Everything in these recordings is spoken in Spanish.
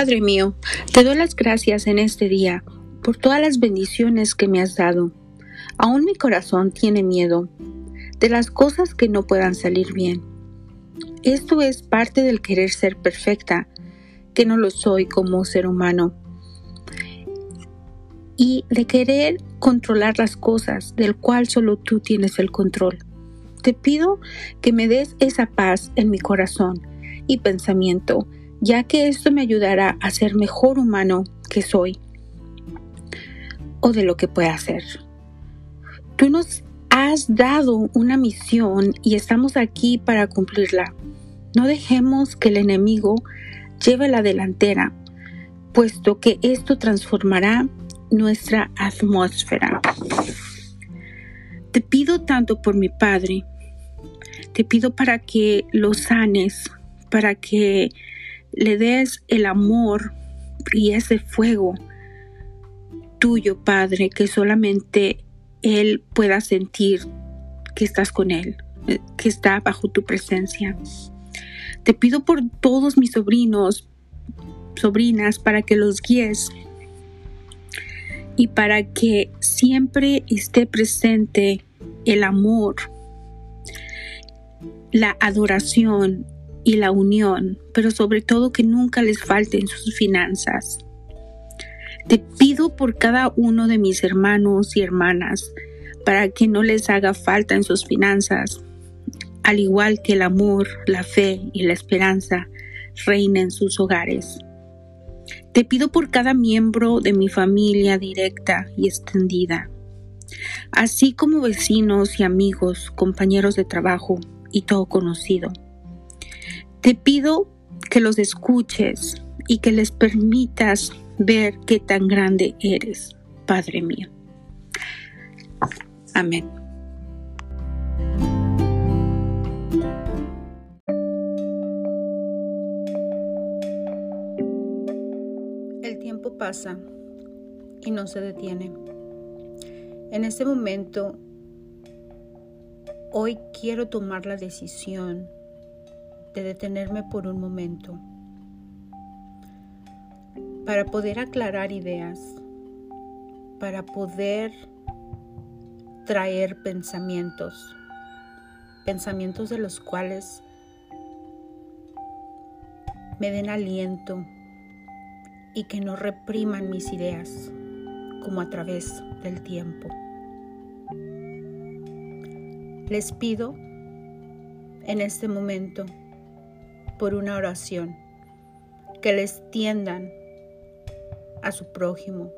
Padre mío, te doy las gracias en este día por todas las bendiciones que me has dado. Aún mi corazón tiene miedo de las cosas que no puedan salir bien. Esto es parte del querer ser perfecta, que no lo soy como ser humano. Y de querer controlar las cosas, del cual solo tú tienes el control. Te pido que me des esa paz en mi corazón y pensamiento, ya que esto me ayudará a ser mejor humano que soy o de lo que pueda ser. Tú nos has dado una misión y estamos aquí para cumplirla. No dejemos que el enemigo lleve la delantera, puesto que esto transformará nuestra atmósfera. Te pido tanto por mi Padre, te pido para que lo sanes, para que le des el amor y ese fuego tuyo, Padre, que solamente Él pueda sentir que estás con Él, eh, que está bajo tu presencia. Te pido por todos mis sobrinos, sobrinas, para que los guíes y para que siempre esté presente el amor, la adoración y la unión, pero sobre todo que nunca les falten sus finanzas. Te pido por cada uno de mis hermanos y hermanas para que no les haga falta en sus finanzas, al igual que el amor, la fe y la esperanza reinen en sus hogares. Te pido por cada miembro de mi familia directa y extendida, así como vecinos y amigos, compañeros de trabajo y todo conocido te pido que los escuches y que les permitas ver qué tan grande eres, Padre mío. Amén. El tiempo pasa y no se detiene. En este momento, hoy quiero tomar la decisión de detenerme por un momento para poder aclarar ideas, para poder traer pensamientos, pensamientos de los cuales me den aliento y que no repriman mis ideas como a través del tiempo. Les pido en este momento por una oración, que les tiendan a su prójimo,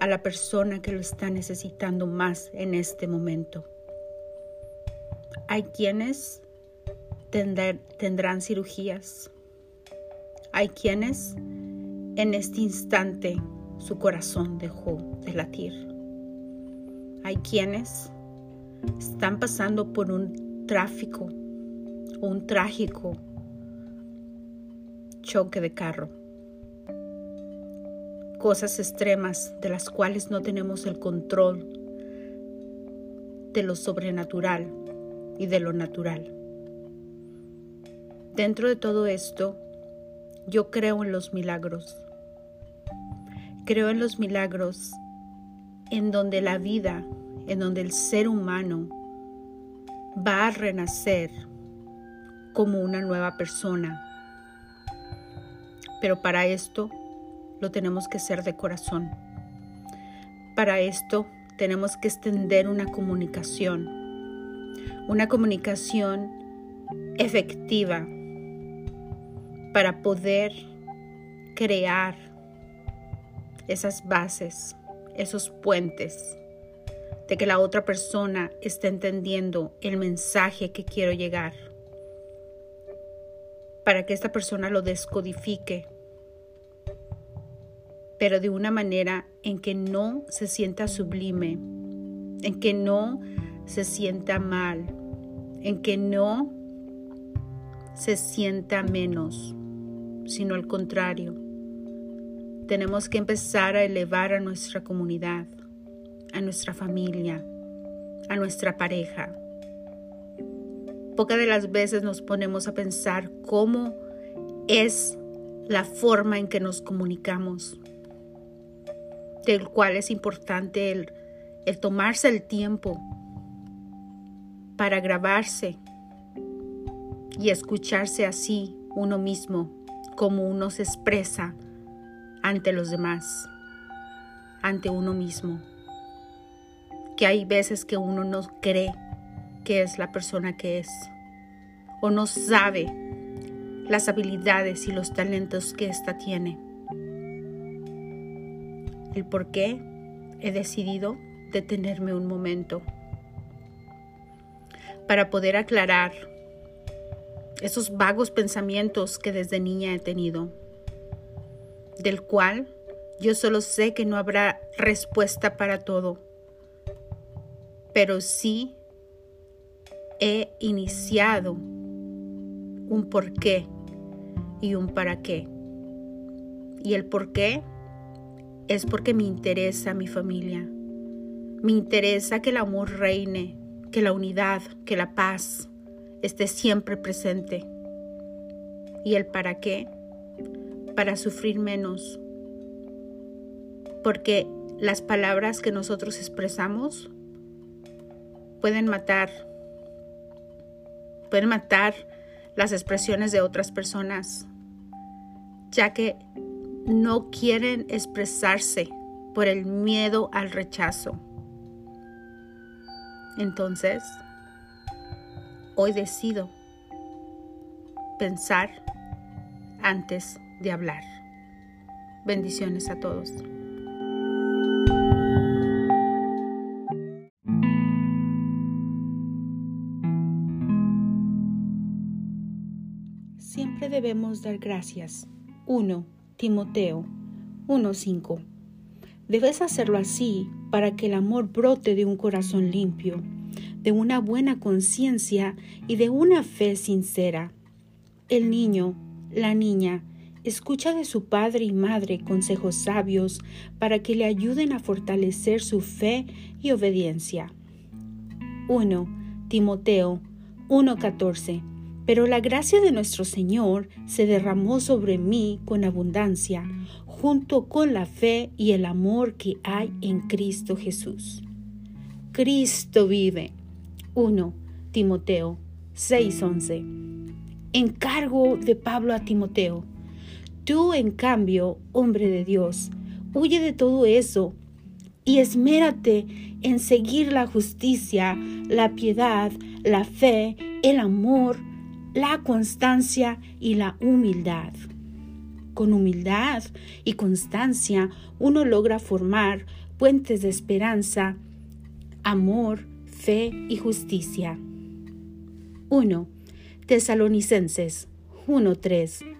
a la persona que lo está necesitando más en este momento. Hay quienes tendrán cirugías. Hay quienes en este instante su corazón dejó de latir. Hay quienes están pasando por un tráfico un trágico choque de carro. Cosas extremas de las cuales no tenemos el control de lo sobrenatural y de lo natural. Dentro de todo esto, yo creo en los milagros. Creo en los milagros en donde la vida, en donde el ser humano va a renacer como una nueva persona. Pero para esto lo tenemos que ser de corazón. Para esto tenemos que extender una comunicación, una comunicación efectiva para poder crear esas bases, esos puentes de que la otra persona esté entendiendo el mensaje que quiero llegar para que esta persona lo descodifique, pero de una manera en que no se sienta sublime, en que no se sienta mal, en que no se sienta menos, sino al contrario. Tenemos que empezar a elevar a nuestra comunidad, a nuestra familia, a nuestra pareja, Pocas de las veces nos ponemos a pensar cómo es la forma en que nos comunicamos, del cual es importante el, el tomarse el tiempo para grabarse y escucharse así uno mismo, como uno se expresa ante los demás, ante uno mismo. Que hay veces que uno no cree que es la persona que es o no sabe las habilidades y los talentos que ésta tiene. El por qué he decidido detenerme un momento para poder aclarar esos vagos pensamientos que desde niña he tenido, del cual yo solo sé que no habrá respuesta para todo, pero sí he iniciado un por qué y un para qué. Y el por qué es porque me interesa mi familia. Me interesa que el amor reine, que la unidad, que la paz esté siempre presente. ¿Y el para qué? Para sufrir menos. Porque las palabras que nosotros expresamos pueden matar, pueden matar las expresiones de otras personas, ya que no quieren expresarse por el miedo al rechazo. Entonces, hoy decido pensar antes de hablar. Bendiciones a todos. Debemos dar gracias. 1. Timoteo 1.5. Debes hacerlo así para que el amor brote de un corazón limpio, de una buena conciencia y de una fe sincera. El niño, la niña, escucha de su padre y madre consejos sabios para que le ayuden a fortalecer su fe y obediencia. 1. Timoteo 1.14 Pero la gracia de nuestro Señor se derramó sobre mí con abundancia junto con la fe y el amor que hay en Cristo Jesús. Cristo vive. 1 Timoteo 6:11. Encargo de Pablo a Timoteo. Tú, en cambio, hombre de Dios, huye de todo eso y esmérate en seguir la justicia, la piedad, la fe, el amor, la constancia y la humildad. Con humildad y constancia uno logra formar puentes de esperanza, amor, fe y justicia. 1. Tesalonicenses 1.3.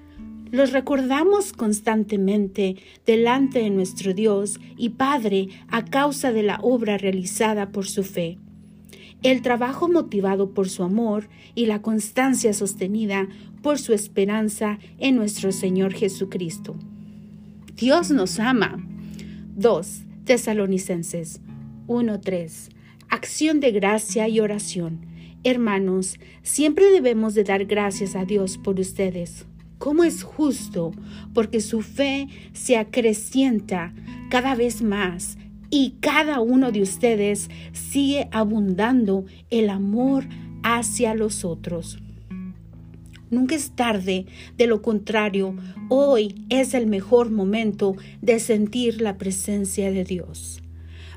Los recordamos constantemente delante de nuestro Dios y Padre a causa de la obra realizada por su fe el trabajo motivado por su amor y la constancia sostenida por su esperanza en nuestro Señor Jesucristo. Dios nos ama. 2. Tesalonicenses 1.3. Acción de gracia y oración. Hermanos, siempre debemos de dar gracias a Dios por ustedes. ¿Cómo es justo? Porque su fe se acrecienta cada vez más y cada uno de ustedes sigue abundando el amor hacia los otros. Nunca es tarde, de lo contrario, hoy es el mejor momento de sentir la presencia de Dios.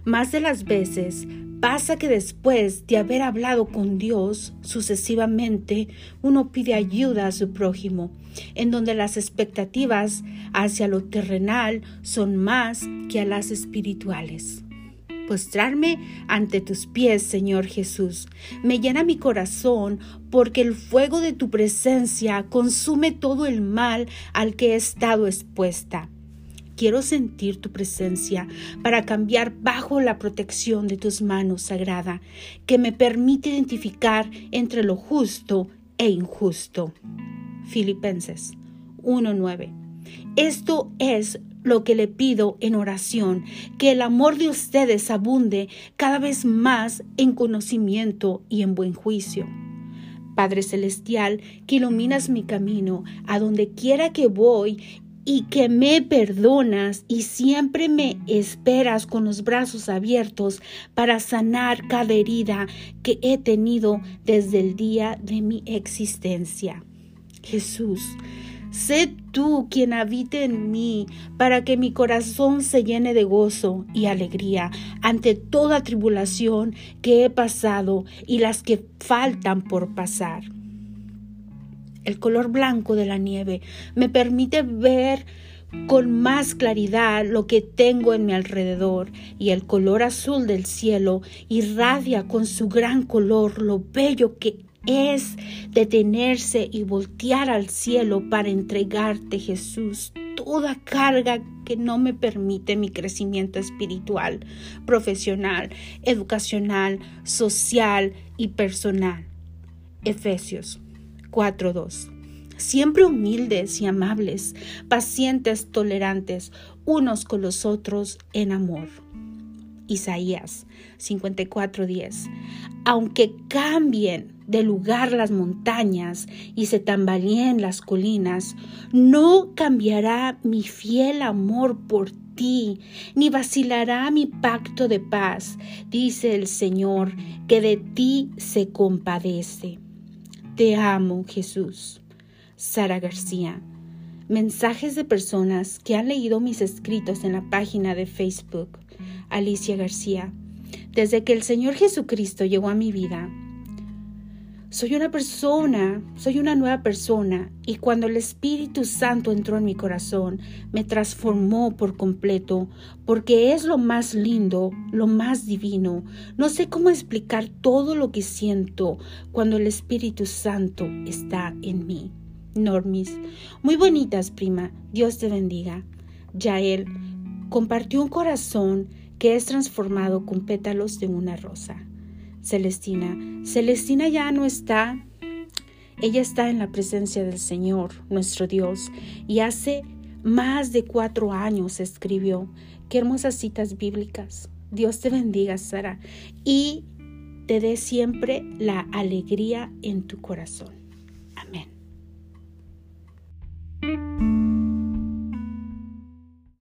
Más de las veces pasa que después de haber hablado con Dios sucesivamente, uno pide ayuda a su prójimo, en donde las expectativas hacia lo terrenal son más que a las espirituales. Postrarme ante tus pies, Señor Jesús, me llena mi corazón porque el fuego de tu presencia consume todo el mal al que he estado expuesta. Quiero sentir tu presencia para cambiar bajo la protección de tus manos sagrada, que me permite identificar entre lo justo e injusto. Filipenses 1.9. Esto es lo que le pido en oración, que el amor de ustedes abunde cada vez más en conocimiento y en buen juicio Padre Celestial, que iluminas mi camino a donde quiera que voy y que me perdonas y siempre me esperas con los brazos abiertos para sanar cada herida que he tenido desde el día de mi existencia. Jesús, sé tú quien habite en mí para que mi corazón se llene de gozo y alegría ante toda tribulación que he pasado y las que faltan por pasar el color blanco de la nieve me permite ver con más claridad lo que tengo en mi alrededor y el color azul del cielo irradia con su gran color lo bello que es detenerse y voltear al cielo para entregarte Jesús toda carga que no me permite mi crecimiento espiritual, profesional, educacional, social y personal. Efesios 4.2. Siempre humildes y amables, pacientes, tolerantes, unos con los otros en amor. Isaías 54:10. Aunque cambien de lugar las montañas y se tambaleen las colinas, no cambiará mi fiel amor por ti, ni vacilará mi pacto de paz, dice el Señor, que de ti se compadece. Te amo, Jesús. Sara García. Mensajes de personas que han leído mis escritos en la página de Facebook. Alicia García. Desde que el Señor Jesucristo llegó a mi vida, soy una persona, soy una nueva persona y cuando el Espíritu Santo entró en mi corazón, me transformó por completo, porque es lo más lindo, lo más divino. No sé cómo explicar todo lo que siento cuando el Espíritu Santo está en mí. Normis, muy bonitas, prima, Dios te bendiga. Yael compartió un corazón que es transformado con pétalos de una rosa. Celestina. Celestina ya no está. Ella está en la presencia del Señor, nuestro Dios, y hace más de cuatro años escribió. Qué hermosas citas bíblicas. Dios te bendiga, Sara, y te dé siempre la alegría en tu corazón. Amén.